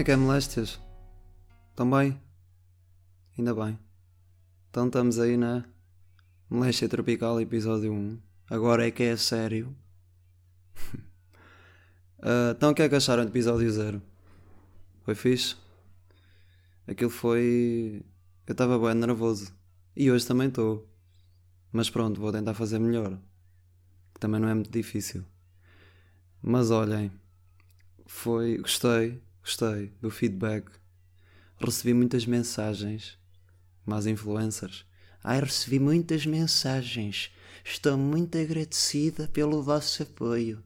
É que é, moléstias? Estão bem? Ainda bem. Então estamos aí na Moléstia Tropical, episódio 1. Agora é que é sério. uh, então o que é que acharam do episódio 0? Foi fixe? Aquilo foi. Eu estava bem nervoso. E hoje também estou. Mas pronto, vou tentar fazer melhor. Também não é muito difícil. Mas olhem, foi. Gostei, gostei do feedback. Recebi muitas mensagens. Mas influencers. Ai, recebi muitas mensagens. Estou muito agradecida pelo vosso apoio.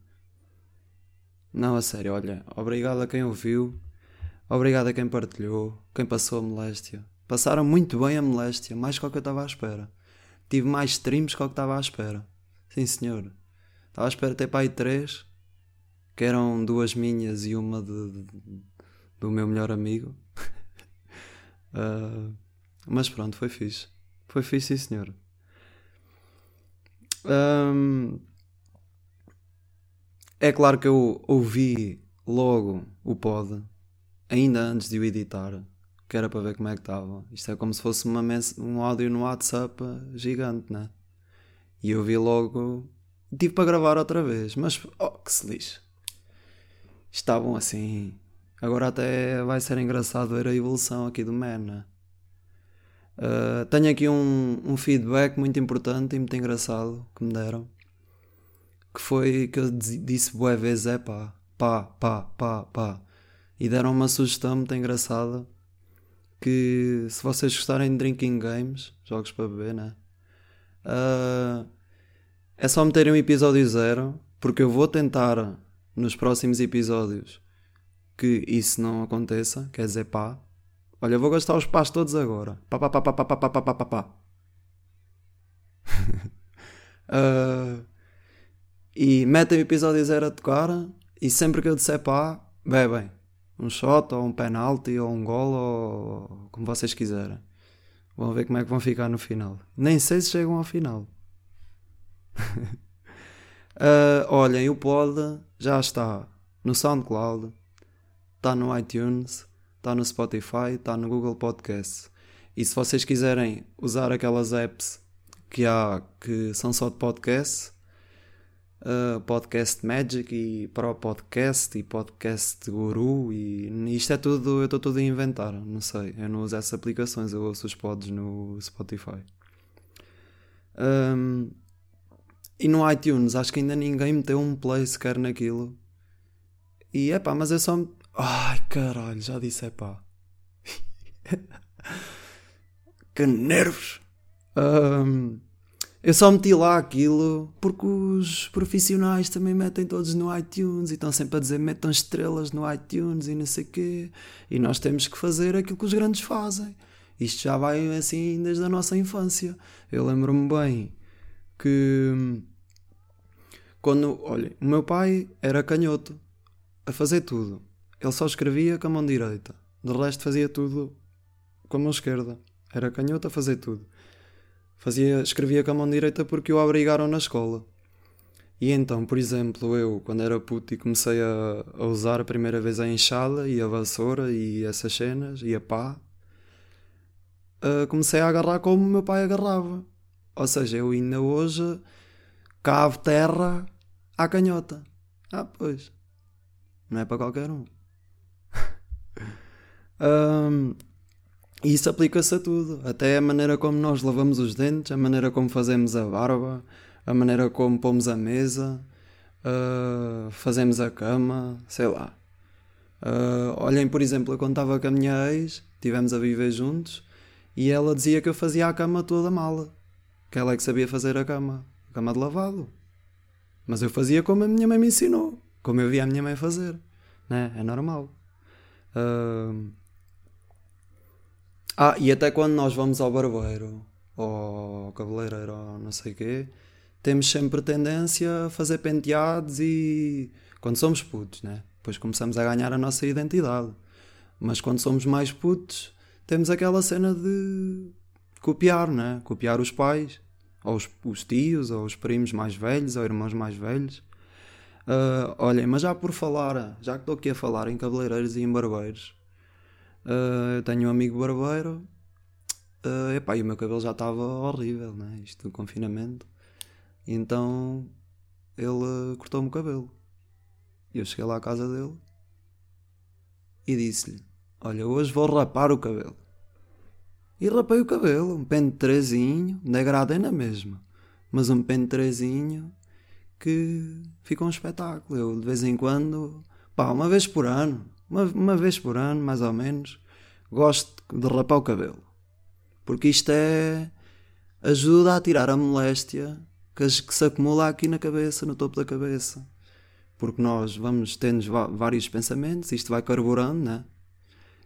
Não, a sério, olha, obrigado a quem ouviu, obrigado a quem partilhou, quem passou a moléstia. Passaram muito bem a moléstia, mais que o que eu estava à espera. Tive mais streams que o que estava à espera. Sim, senhor. Estava à espera ter aí três, que eram duas minhas e uma de, de, do meu melhor amigo. uh, mas pronto, foi fixe. Foi fixe, sim, senhor. Um, é claro que eu ouvi logo o pod, ainda antes de o editar, que era para ver como é que estava. Isto é como se fosse uma um áudio no WhatsApp gigante, né? E eu vi logo. Tive para gravar outra vez, mas oh, que se lixe. Estavam assim. Agora até vai ser engraçado ver a evolução aqui do Man, né? Uh, tenho aqui um, um, feedback muito importante e muito engraçado que me deram. Que foi que eu disse boa vezes é pá, pá, pá, pá, pá. E deram uma sugestão muito engraçada que se vocês gostarem de drinking games, jogos para beber, né? Uh, é só meterem um episódio zero, porque eu vou tentar nos próximos episódios que isso não aconteça, quer dizer pá, Olha, vou gastar os pás todos agora. Pá, pá, pá, pá, pá, pá, pá, pá, pá, pá. uh, e metem o episódio zero a tocar e sempre que eu disser pá, bebem. Um shot ou um penalti ou um gol ou como vocês quiserem. Vão ver como é que vão ficar no final. Nem sei se chegam ao final. uh, olhem, o pod já está no SoundCloud, está no iTunes está no Spotify, está no Google Podcasts. E se vocês quiserem usar aquelas apps que há que são só de podcast, uh, Podcast Magic e Pro Podcast e Podcast Guru e isto é tudo, eu estou tudo a inventar, não sei, eu não uso essas aplicações, eu ouço os pods no Spotify. Um, e no iTunes, acho que ainda ninguém meteu um play sequer naquilo. E é pá, mas é só Ai caralho, já disse é pá. que nervos! Um, eu só meti lá aquilo porque os profissionais também metem todos no iTunes e estão sempre a dizer metam estrelas no iTunes e não sei quê. E nós temos que fazer aquilo que os grandes fazem. Isto já vai assim desde a nossa infância. Eu lembro-me bem que quando, olha, o meu pai era canhoto a fazer tudo. Ele só escrevia com a mão direita. De resto fazia tudo com a mão esquerda. Era canhoto a fazer tudo. Fazia, escrevia com a mão direita porque o obrigaram na escola. E então, por exemplo, eu, quando era puto e comecei a, a usar a primeira vez a enxada e a vassoura e essas cenas e a pá, uh, comecei a agarrar como o meu pai agarrava. Ou seja, eu ainda hoje cavo terra à canhota. Ah, pois. Não é para qualquer um. Um, isso aplica-se a tudo, até a maneira como nós lavamos os dentes, a maneira como fazemos a barba, a maneira como pomos a mesa, uh, fazemos a cama, sei lá. Uh, olhem, por exemplo, eu estava com a minha ex, estivemos a viver juntos, e ela dizia que eu fazia a cama toda mala, que ela é que sabia fazer a cama, a cama de lavado. Mas eu fazia como a minha mãe me ensinou, como eu via a minha mãe fazer, né? é normal. Uh, ah, e até quando nós vamos ao barbeiro ou ao cabeleireiro ou não sei o quê, temos sempre tendência a fazer penteados e. quando somos putos, né? Depois começamos a ganhar a nossa identidade. Mas quando somos mais putos, temos aquela cena de copiar, né? Copiar os pais, ou os, os tios, ou os primos mais velhos, ou irmãos mais velhos. Uh, olhem, mas já por falar, já que estou aqui a falar em cabeleireiros e em barbeiros, uh, eu tenho um amigo barbeiro, uh, epá, e o meu cabelo já estava horrível, né? Isto do confinamento. Então ele cortou-me o cabelo. E eu cheguei lá à casa dele e disse-lhe: Olha, hoje vou rapar o cabelo. E rapei o cabelo, um pente trezinho, degradei na mesma, mas um pente trezinho que fica um espetáculo. Eu de vez em quando, pá, uma vez por ano, uma, uma vez por ano, mais ou menos, gosto de rapar o cabelo. Porque isto é. ajuda a tirar a moléstia que, se acumula aqui na cabeça, no topo da cabeça. Porque nós vamos tendo vários pensamentos, isto vai carburando, né?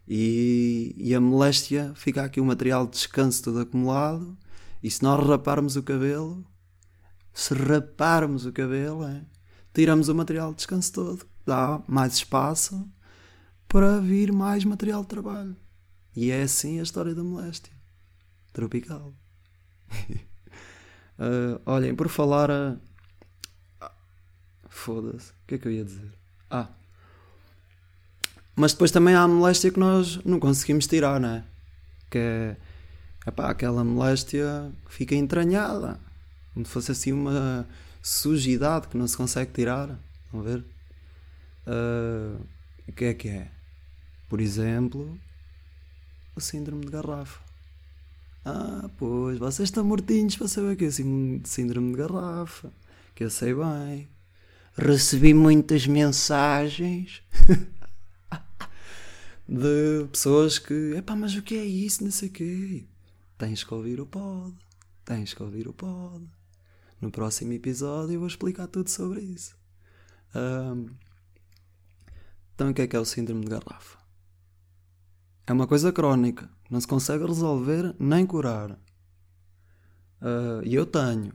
E, e a moléstia fica aqui o material de descanso todo acumulado. E se nós raparmos o cabelo, se raparmos o cabelo, é, tiramos o material de descanso todo, dá mais espaço para vir mais material de trabalho. E é assim a história da moléstia tropical. uh, olhem, por falar a. Foda-se, o que é que eu ia dizer? Ah, mas depois também há a moléstia que nós não conseguimos tirar, não é? Que é epá, aquela moléstia fica entranhada como se fosse assim uma sujidade que não se consegue tirar. Vão ver? Uh, o que é que é? Por exemplo, o síndrome de garrafa. Ah, pois, vocês estão mortinhos para saber o que é síndrome de garrafa. Que eu sei bem. Recebi muitas mensagens de pessoas que, epá, mas o que é isso? Não sei o quê. Tens que ouvir o pod. Tens que ouvir o pod. No próximo episódio eu vou explicar tudo sobre isso. Um, então, o que é que é o síndrome de garrafa? É uma coisa crónica, não se consegue resolver nem curar. Uh, e eu tenho.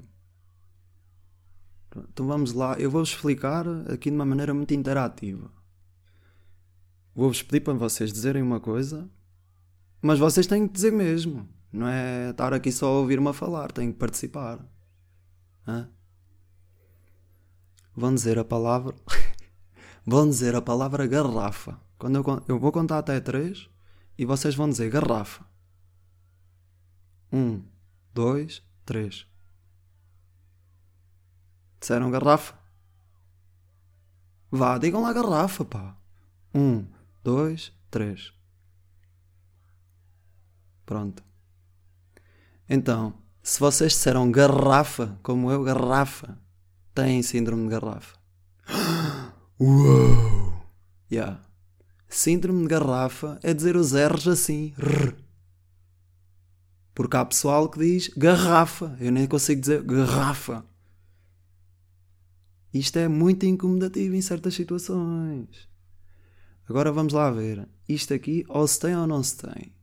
Então vamos lá, eu vou-vos explicar aqui de uma maneira muito interativa. Vou-vos pedir para vocês dizerem uma coisa, mas vocês têm que dizer mesmo. Não é estar aqui só a ouvir-me a falar, têm que participar. Hã? Vão dizer a palavra. vão dizer a palavra garrafa. Quando eu, eu vou contar até três e vocês vão dizer garrafa. Um, dois, três. Disseram garrafa? Vá, digam lá garrafa, pá. Um, dois, três. Pronto. Então, se vocês disseram garrafa, como eu, garrafa, têm síndrome de garrafa. Uou! Yeah. Síndrome de garrafa é dizer os R's assim. Rr. Porque há pessoal que diz garrafa. Eu nem consigo dizer garrafa. Isto é muito incomodativo em certas situações. Agora vamos lá ver. Isto aqui ou se tem ou não se tem.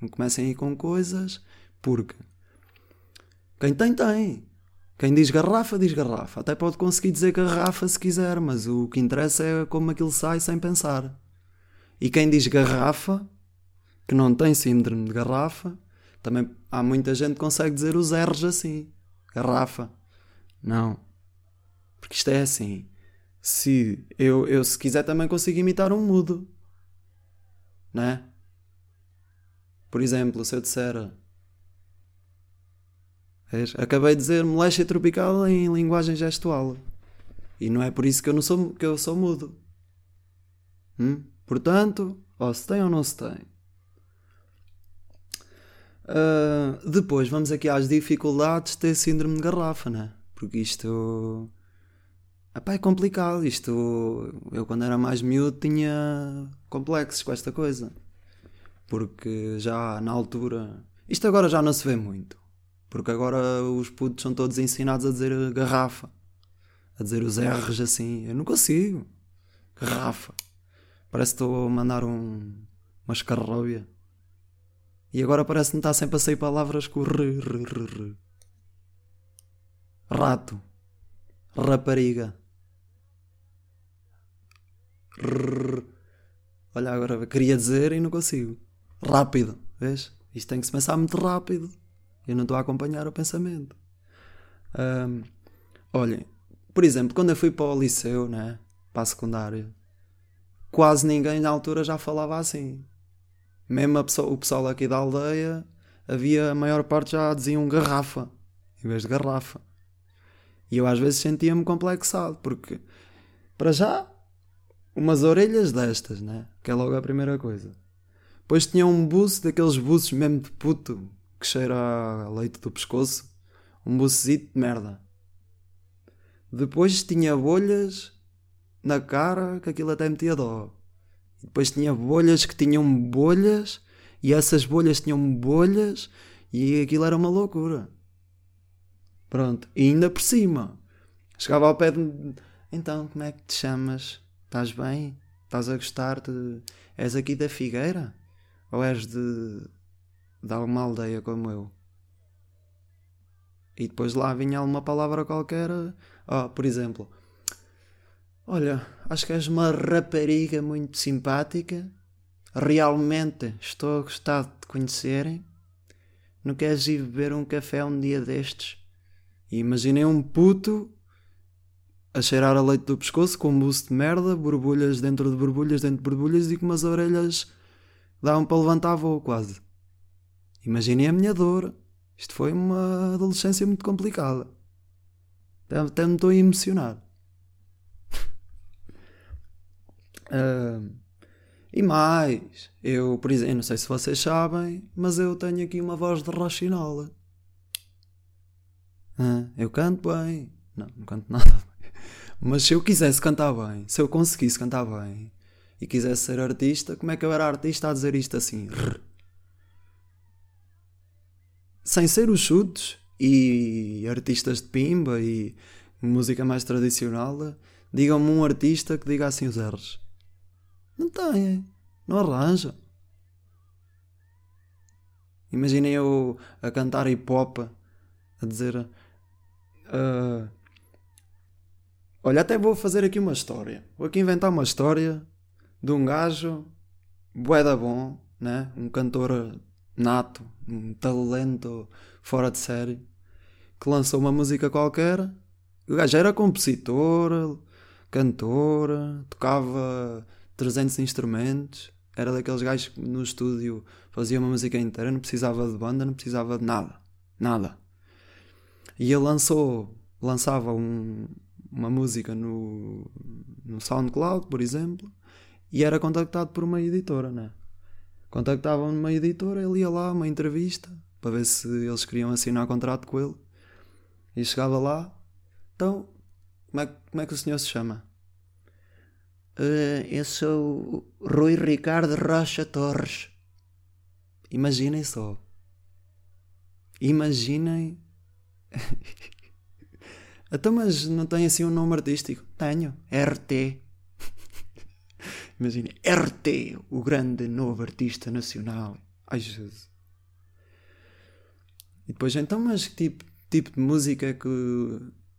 Não comecem aí com coisas, porque quem tem, tem. Quem diz garrafa, diz garrafa. Até pode conseguir dizer garrafa se quiser, mas o que interessa é como aquilo sai sem pensar. E quem diz garrafa, que não tem síndrome de garrafa, também há muita gente que consegue dizer os R's assim. Garrafa. Não. Porque isto é assim. Se eu, eu se quiser também consigo imitar um mudo. Né? Por exemplo, se eu disser Acabei de dizer moléstia tropical em linguagem gestual. E não é por isso que eu, não sou, que eu sou mudo. Hum? Portanto, ou se tem ou não se tem. Uh, depois vamos aqui às dificuldades de ter síndrome de garrafa, né? Porque isto. Epá, é complicado. Isto. Eu, quando era mais miúdo, tinha complexos com esta coisa. Porque já na altura. Isto agora já não se vê muito. Porque agora os putos são todos ensinados a dizer garrafa. A dizer os R's assim. Eu não consigo. Garrafa. Parece que estou a mandar um, uma escarróbia. E agora parece que me está sempre a sair palavras com r, r, r, r. Rato. Rapariga. Olha, agora queria dizer e não consigo. Rápido. Vês? Isto tem que se pensar muito rápido. Eu não estou a acompanhar o pensamento. Um, olhem, por exemplo, quando eu fui para o liceu, né? Para a secundária, quase ninguém na altura já falava assim. Mesmo pessoa, o pessoal aqui da aldeia, havia a maior parte já diziam garrafa, em vez de garrafa. E eu às vezes sentia-me complexado, porque, para já, umas orelhas destas, né? Que é logo a primeira coisa. Depois tinha um buço, daqueles buços mesmo de puto, que cheira a leite do pescoço. Um bucezito de merda. Depois tinha bolhas na cara, que aquilo até metia dó. E depois tinha bolhas que tinham bolhas, e essas bolhas tinham bolhas, e aquilo era uma loucura. Pronto. E ainda por cima. Chegava ao pé de. Então, como é que te chamas? Estás bem? Estás a gostar de. És aqui da Figueira? Ou és de. de alguma aldeia como eu? E depois lá vinha alguma palavra qualquer. Oh, por exemplo. Olha, acho que és uma rapariga muito simpática. Realmente estou a gostar de te conhecerem. Não queres ir beber um café um dia destes? E imaginei um puto a cheirar a leite do pescoço com um buço de merda, borbulhas dentro de borbulhas dentro de borbulhas e com umas orelhas davam para levantar voo quase. Imaginei a minha dor. Isto foi uma adolescência muito complicada. Até, me estou a emocionar. Uh, e mais, eu, por exemplo, não sei se vocês sabem, mas eu tenho aqui uma voz de rochinola. Uh, eu canto bem. Não, não canto nada mas se eu quisesse cantar bem, se eu conseguisse cantar bem e quisesse ser artista, como é que eu era artista a dizer isto assim? Sem ser os chutes e artistas de pimba e música mais tradicional, digam-me um artista que diga assim os R's. Não tem, não arranja. Imaginem eu a cantar hip hop, a dizer. Uh, Olha, até vou fazer aqui uma história. Vou aqui inventar uma história de um gajo bué da bom, né? um cantor nato, um talento fora de série, que lançou uma música qualquer. O gajo era compositor, cantor, tocava 300 instrumentos. Era daqueles gajos que no estúdio fazia uma música inteira, não precisava de banda, não precisava de nada. Nada. E ele lançou, lançava um, uma música no, no SoundCloud, por exemplo, e era contactado por uma editora, né? Contactavam uma editora, ele ia lá, uma entrevista, para ver se eles queriam assinar contrato com ele. E chegava lá, então, como é, como é que o senhor se chama? Uh, eu sou Rui Ricardo Rocha Torres. Imaginem só. Imaginem. Então, mas não tem assim um nome artístico? Tenho. RT. Imagina, RT, o grande novo artista nacional. Ai Jesus. E depois, então, mas que tipo, tipo de música é que,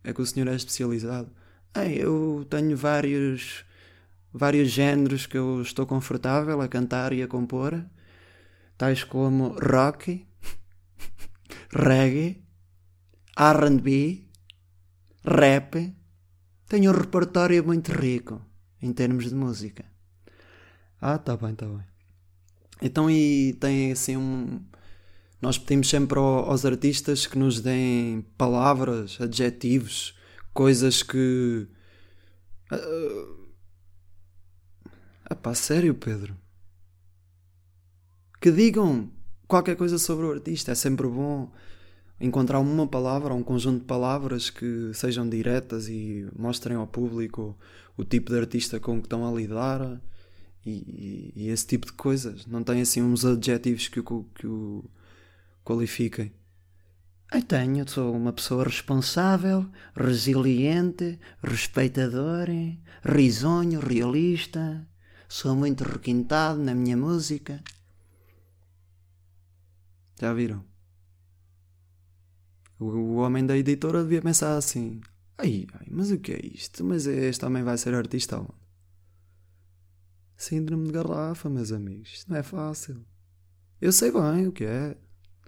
é que o senhor é especializado? Eu tenho vários, vários géneros que eu estou confortável a cantar e a compor, tais como rock, reggae, RB, rap, tem um repertório muito rico em termos de música. Ah, tá bem, tá bem. Então, e tem assim um. Nós pedimos sempre aos artistas que nos deem palavras, adjetivos, coisas que. Uh... Epá, sério, Pedro? Que digam qualquer coisa sobre o artista, é sempre bom encontrar uma palavra, um conjunto de palavras que sejam diretas e mostrem ao público o tipo de artista com que estão a lidar e, e, esse tipo de coisas. Não tem assim uns adjetivos que o, que o qualifiquem. Eu tenho, sou uma pessoa responsável, resiliente, respeitadora, risonho, realista. Sou muito requintado na minha música. Já viram? O, homem da editora devia pensar assim: ai, ai, mas o que é isto? Mas este também vai ser artista onde? Síndrome de garrafa, meus amigos. Isto não é fácil. Eu sei bem o que é.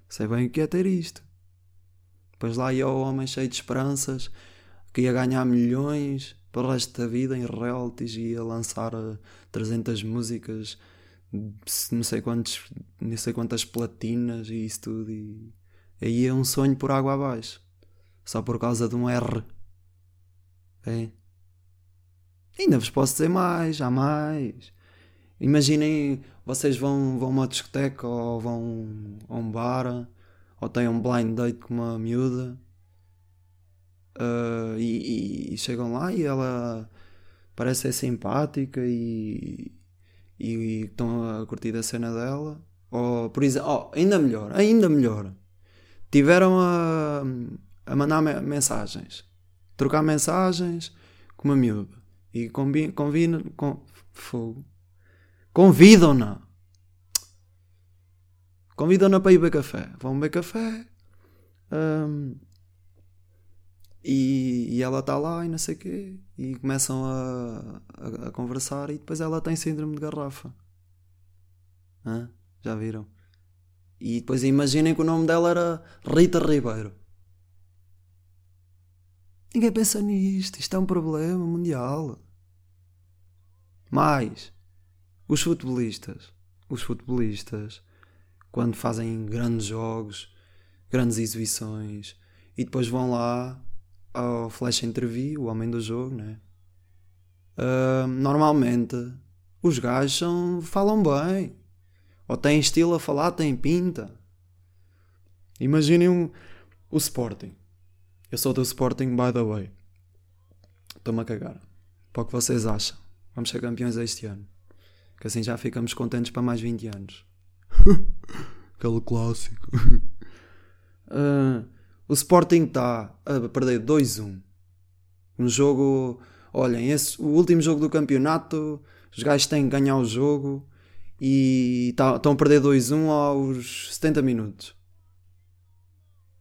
Sei bem o que é ter isto. Depois lá ia o homem cheio de esperanças, que ia ganhar milhões para o resto da vida em royalties e ia lançar 300 músicas, não sei, quantos, não sei quantas platinas e isso tudo. E aí é um sonho por água abaixo, só por causa de um R. É. Ainda vos posso dizer mais, há mais. Imaginem, vocês vão, vão a uma discoteca ou vão a um bar ou têm um blind date com uma miúda uh, e, e, chegam lá e ela parece ser simpática e, e, e estão a curtir a cena dela. Ou, por exemplo, oh, ainda melhor, ainda melhor. Tiveram a, a mandar mensagens, trocar mensagens com uma miúda e convidam, com, fogo. Convidam-na. Convidam-na para ir beber café. Vão beber café. Um, e, e, ela está lá e não sei o quê. E começam a, a, a, conversar e depois ela tem síndrome de garrafa. Hã? Já viram? E depois imaginem que o nome dela era Rita Ribeiro. Ninguém pensa nisto. Isto é um problema mundial. Mais, os futebolistas. Os futebolistas, quando fazem grandes jogos, grandes exibições, e depois vão lá ao flash interview, o homem do jogo, né? Uh, normalmente os gajos são, falam bem, ou têm estilo a falar, têm pinta. Imaginem um, o Sporting. Eu sou do Sporting, by the way. Estou-me a cagar. Para o que vocês acham? Vamos ser campeões este ano. Que assim já ficamos contentes para mais 20 anos. Aquele clássico. uh, o Sporting está a perder 2-1. Um jogo. Olhem, esse, o último jogo do campeonato, os gajos têm que ganhar o jogo e tá, estão a perder 2-1 aos 70 minutos.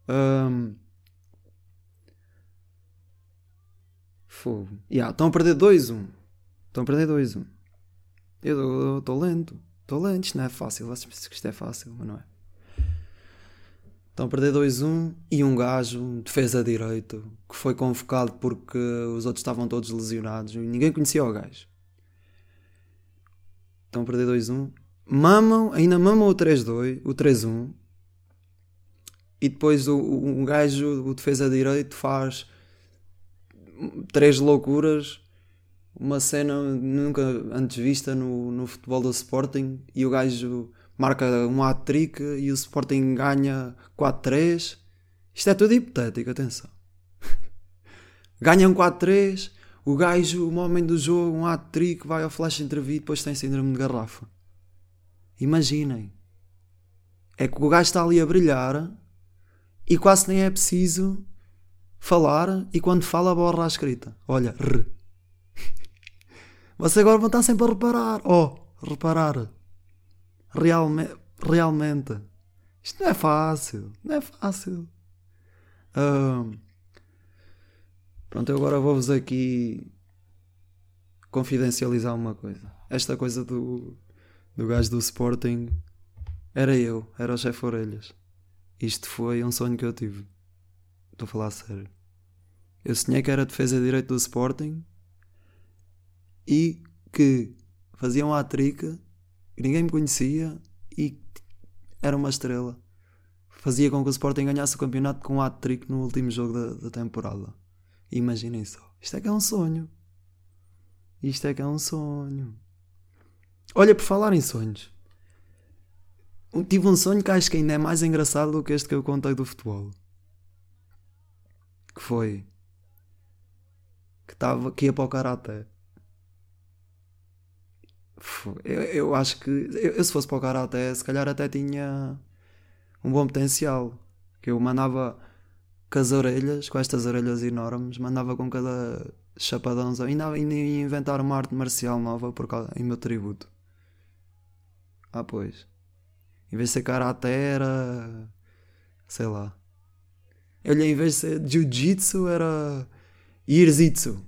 Um, Fogo. Yeah, estão a perder 2-1. Estão a perder 2-1. Eu estou lento. Estou lento. Isto não é fácil. Vocês pensam que isto é fácil, mas não é. Estão a perder 2-1 e um gajo, um defesa direito, que foi convocado porque os outros estavam todos lesionados. Ninguém conhecia o gajo. Estão a perder 2-1. Mamam, ainda mamam o 3-2, o 3-1. E depois o, o, um gajo, o defesa direito, faz três loucuras, uma cena nunca antes vista no, no futebol do Sporting e o gajo marca um hat-trick e o Sporting ganha 4-3. Isto é tudo hipotético, atenção. Ganham 4-3, o gajo, o homem do jogo, um hat-trick, vai ao flash interview e depois tem síndrome de garrafa. Imaginem. É que o gajo está ali a brilhar e quase nem é preciso falar e quando fala borra a escrita. Olha, r. Você agora vão estar sempre a reparar. Oh, reparar. Realme realmente. Isto não é fácil. Não é fácil. Pronto, eu agora vou-vos aqui confidencializar uma coisa. Esta coisa do, do gajo do Sporting era eu, era o chefe Orelhas. Isto foi um sonho que eu tive. Estou a falar a sério. Eu sonhei que era defesa de direito do Sporting e que fazia um hat-trick, ninguém me conhecia e era uma estrela. Fazia com que o Sporting ganhasse o campeonato com um hat-trick no último jogo da, da temporada. Imaginem só. Isto é que é um sonho. Isto é que é um sonho. Olha, por falar em sonhos. Tive um sonho que acho que ainda é mais engraçado do que este que eu contei do futebol que foi que, tava, que ia para o Karaté. Eu, eu acho que eu, eu, se fosse para o Karaté, se calhar até tinha um bom potencial. Que eu mandava com as orelhas, com estas orelhas enormes, mandava com cada chapadão. Ainda, ainda ia inventar uma arte marcial nova por causa, em meu tributo. Ah, pois. Em vez de ser Karaté, era. sei lá. Ele, em vez de ser Jiu-Jitsu, era Irzitsu.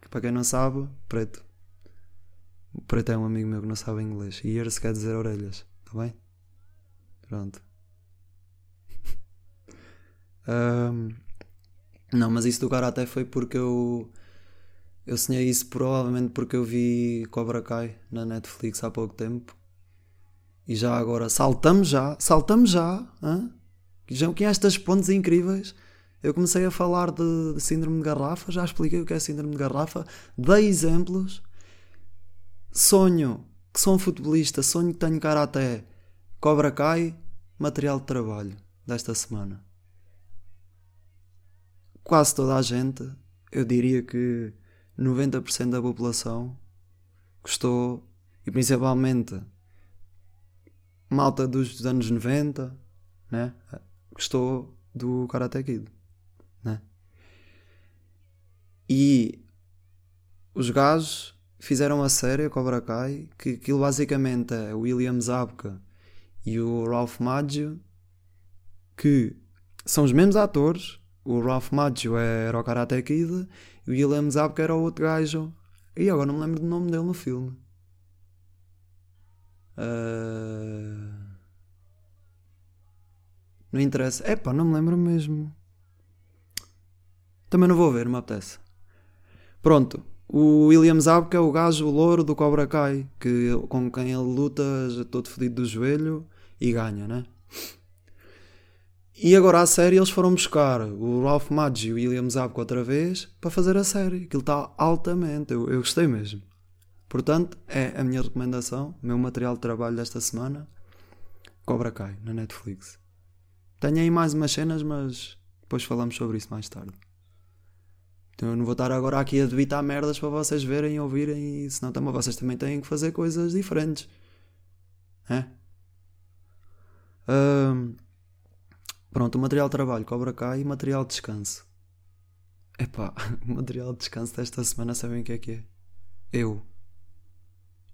Que para quem não sabe, preto. O preto é um amigo meu que não sabe inglês. E Ears quer dizer orelhas. Está bem? Pronto. um, Não, mas isso do Karate foi porque eu. Eu sonhei isso provavelmente porque eu vi Cobra Kai na Netflix há pouco tempo. E já agora, saltamos já, saltamos já, hã? já que estas pontes incríveis. Eu comecei a falar de, de, síndrome de garrafa, já expliquei o que é síndrome de garrafa, dei exemplos. Sonho que sou um futebolista, sonho que tenho karaté, Cobra Kai, material de trabalho desta semana. Quase toda a gente, eu diria que 90% da população gostou, e principalmente malta dos anos 90, né? gostou do Karate Kid. Né? E os gajos fizeram a série Cobra Kai, que aquilo basicamente é o William Zabka e o Ralph Maggio, que são os mesmos atores. O Ralph Maggio era o Karate Kid e o William Zabka era o outro gajo. E agora não me lembro do nome dele no filme. Uh... Não interessa. É pá, não me lembro mesmo. Também não vou ver, me apetece. Pronto. O William Zabka é o gajo o louro do Cobra Kai, que, com quem ele luta todo fodido do joelho e ganha, né? E agora a série eles foram buscar o Ralph Macchio e o William Zabka outra vez para fazer a série. Aquilo está altamente, eu, eu gostei mesmo. Portanto, é a minha recomendação, meu material de trabalho desta semana, Cobra Kai, na Netflix. Tenho aí mais umas cenas, mas depois falamos sobre isso mais tarde. Então eu não vou estar agora aqui a debitar merdas para vocês verem e ouvirem, senão também, vocês também têm que fazer coisas diferentes. É? Um, pronto, o material de trabalho Cobra Kai e material de descanso. Epá, o material de descanso desta semana sabem o que é que é? Eu.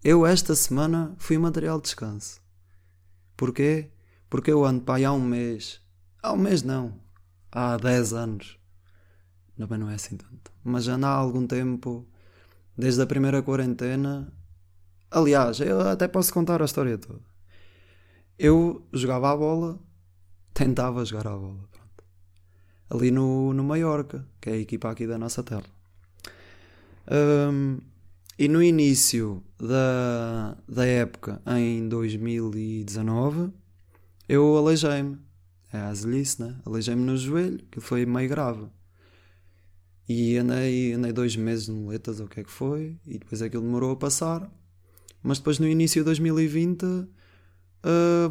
Eu esta semana fui material de descanso. Porquê? Porque eu ando aí há um mês. Há um mês não. Há 10 anos. Também não é assim tanto. Mas já há algum tempo. Desde a primeira quarentena. Aliás, eu até posso contar a história toda. Eu jogava a bola. Tentava jogar a bola. Pronto. Ali no, no Mallorca, que é a equipa aqui da nossa terra. Um, e no início da, da época, em 2019, eu aleijei-me. É a azelice, né? Aleijei-me no joelho, que foi meio grave. E andei, andei dois meses no muletas, ou o que é que foi, e depois aquilo demorou a passar. Mas depois no início de 2020 uh,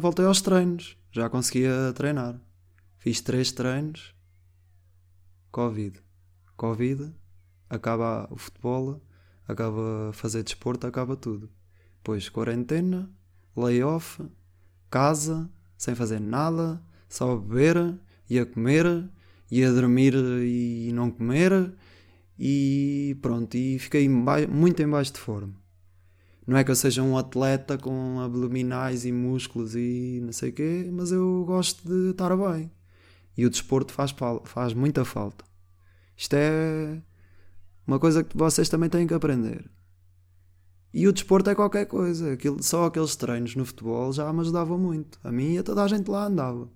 voltei aos treinos, já conseguia treinar. Fiz três treinos, Covid. Covid, acaba o futebol, acaba fazer desporto, acaba tudo. Depois quarentena, layoff, casa, sem fazer nada, só a beber e a comer e a dormir e não comer e pronto, e fiquei muito em baixo de forma. Não é que eu seja um atleta com abdominais e músculos e não sei o quê, mas eu gosto de estar bem. E o desporto faz, faz muita falta. Isto é uma coisa que vocês também têm que aprender. E o desporto é qualquer coisa. Aquilo, só aqueles treinos no futebol já me ajudavam muito. A mim e a toda a gente lá andava.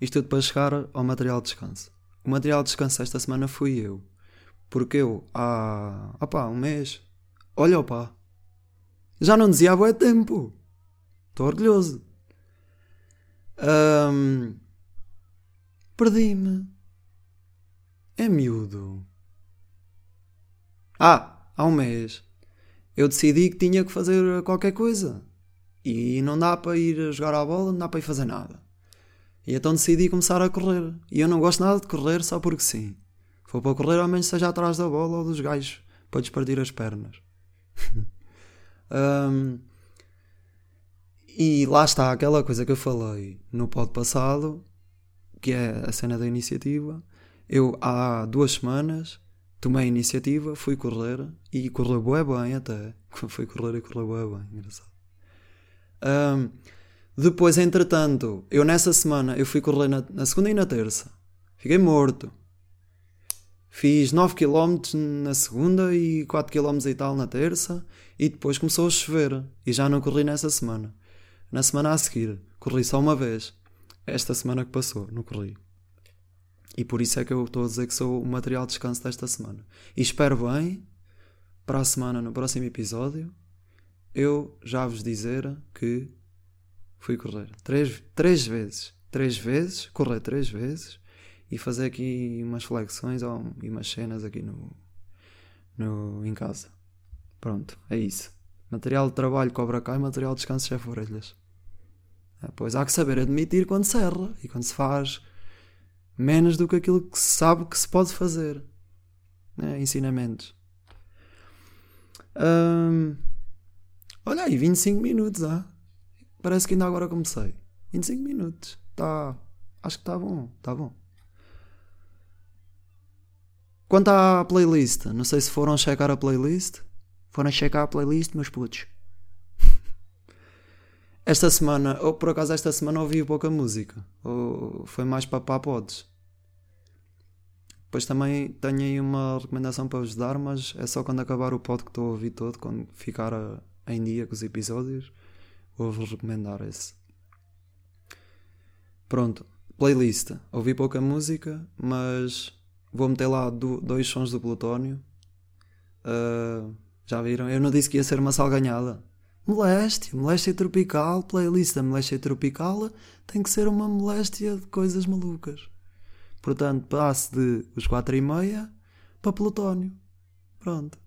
Isto tudo para chegar ao material de descanso. O material de descanso esta semana fui eu. Porque eu, há. opá, um mês. Olha, opá. Já não dizia há bué tempo. Estou orgulhoso. Um, Perdi-me. É miúdo. Ah! há um mês, eu decidi que tinha que fazer qualquer coisa. E não dá para ir jogar à bola, não dá para ir fazer nada. E então decidi começar a correr. E eu não gosto nada de correr só porque sim. For para correr, ao menos seja atrás da bola ou dos gajos para despartir as pernas. um, e lá está aquela coisa que eu falei no pod passado, que é a cena da iniciativa. Eu há duas semanas tomei a iniciativa, fui correr e correu bem até. Fui correr e correu bem, engraçado. Um, depois, entretanto, eu nessa semana, eu fui correr na, na segunda e na terça. Fiquei morto. Fiz 9 km na segunda e 4 km e tal na terça. E depois começou a chover. E já não corri nessa semana. Na semana a seguir, corri só uma vez. Esta semana que passou, não corri. E por isso é que eu estou a dizer que sou o material de descanso desta semana. E espero bem, para a semana, no próximo episódio, eu já vos dizer que fui correr três, três vezes. Três vezes, correr três vezes e fazer aqui umas flexões ou, e umas cenas aqui no, no, em casa. Pronto, é isso. Material de trabalho cobra cá e material de descanso chefe orelhas. É, pois há que saber admitir quando se erra e quando se faz menos do que aquilo que se sabe que se pode fazer. É, ensinamentos. Hum, olha aí, 25 minutos. Ah. Parece que ainda agora comecei. 25 minutos. Tá, acho que está bom. Está bom. Quanto à playlist, não sei se foram checar a playlist. Foram checar a playlist, meus putos. Esta semana, ou por acaso esta semana ouvi pouca música. Ou foi mais para papodes. Depois também tenho aí uma recomendação para vos dar, mas é só quando acabar o pod que estou a ouvir todo, quando ficar a, em dia com os episódios, vou-vos recomendar esse. Pronto, playlist. Ouvi pouca música, mas Vou meter lá do, dois sons do Plutónio. Uh, já viram? Eu não disse que ia ser uma salganhada. Moléstia, moléstia tropical, playlist da moléstia tropical tem que ser uma moléstia de coisas malucas. Portanto, passe de os 4 e meia para Plutónio. Pronto.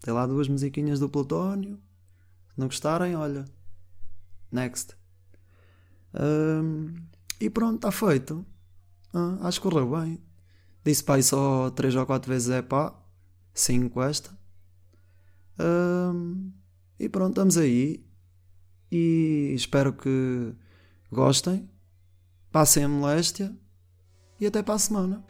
Tem lá duas musiquinhas do Plutónio. Se não gostarem, olha. Next. Um, e pronto, está feito. Ah, acho que correu bem. Disse pai só 3 ou 4 vezes é pá. 5 esta. Um, e pronto, estamos aí. E espero que gostem. Passem a moléstia. E até para a semana.